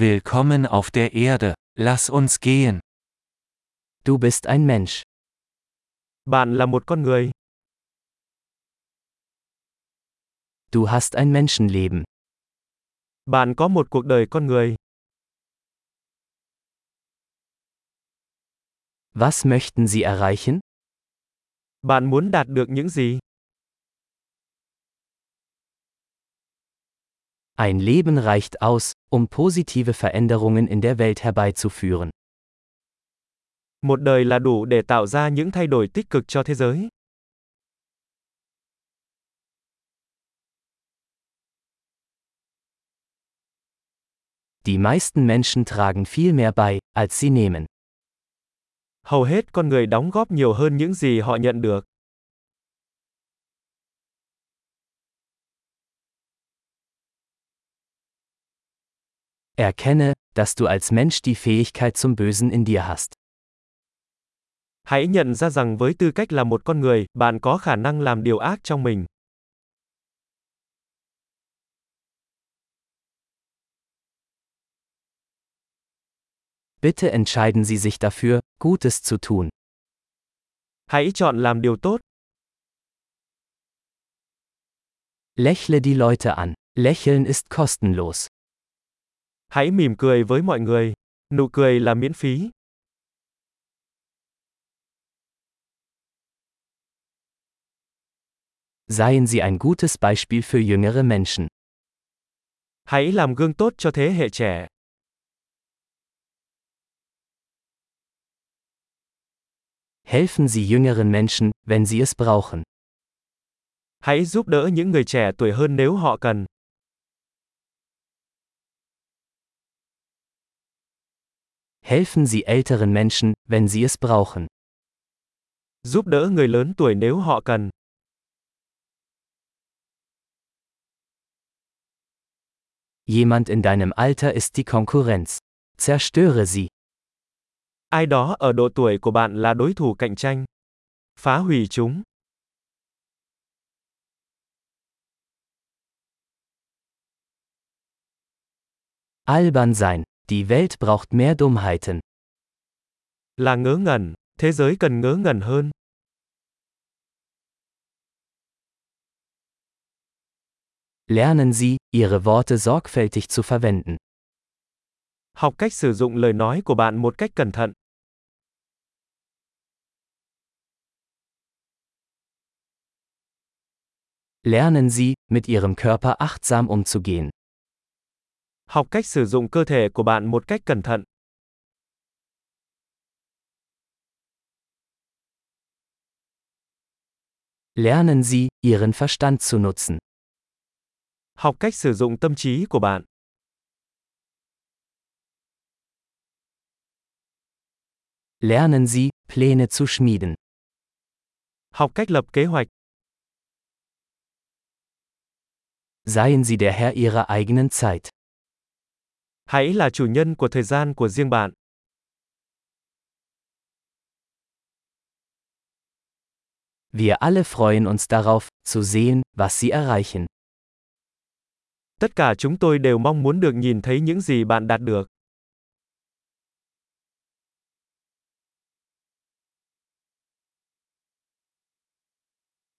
Willkommen auf der Erde, lass uns gehen. Du bist ein Mensch. Bạn là một con người. Du hast ein Menschenleben. Bạn có một cuộc đời con người. Was möchten Sie erreichen? Bạn muốn đạt được những gì? Ein Leben reicht aus, um positive Veränderungen in der Welt herbeizuführen. Một đời là đủ để tạo ra những thay đổi tích cực cho thế giới. Die meisten Menschen tragen viel mehr bei, als sie nehmen. Hầu hết con người đóng góp nhiều hơn những gì họ nhận được. Erkenne, dass du als Mensch die Fähigkeit zum Bösen in dir hast. Hãy nhận ra rằng với tư cách là một con người, bạn có khả năng làm điều ác trong mình. Bitte entscheiden Sie sich dafür, Gutes zu tun. Hãy chọn làm điều tốt. Lächle die Leute an. Lächeln ist kostenlos. Hãy mỉm cười với mọi người. Nụ cười là miễn phí. Seien Sie ein gutes Beispiel für jüngere Menschen. Hãy làm gương tốt cho thế hệ trẻ. Helfen Sie jüngeren Menschen, wenn sie es brauchen. Hãy giúp đỡ những người trẻ tuổi hơn nếu họ cần. Helfen Sie älteren Menschen, wenn sie es brauchen. Giúp đỡ người lớn tuổi nếu họ cần. Jemand in deinem Alter ist die Konkurrenz. Zerstöre sie. Ai đó ở độ tuổi của bạn là đối thủ cạnh tranh. Phá hủy chúng. Albern sein. Die Welt braucht mehr Dummheiten. Là ngớ ngẩn, thế giới cần ngớ ngẩn hơn. Lernen Sie, Ihre Worte sorgfältig zu verwenden. Học cách sử dụng lời nói của bạn một cách cẩn thận. Lernen Sie, mit Ihrem Körper achtsam umzugehen. Học cách sử dụng cơ thể của bạn một cách cẩn thận. Lernen Sie, Ihren Verstand zu nutzen. Học cách sử dụng tâm trí của bạn. Lernen Sie, Pläne zu schmieden. Học cách lập kế hoạch. Seien Sie der Herr Ihrer eigenen Zeit. Hãy là chủ nhân của thời gian của riêng bạn. Wir alle freuen uns darauf, zu sehen, was Sie erreichen. Tất cả chúng tôi đều mong muốn được nhìn thấy những gì bạn đạt được.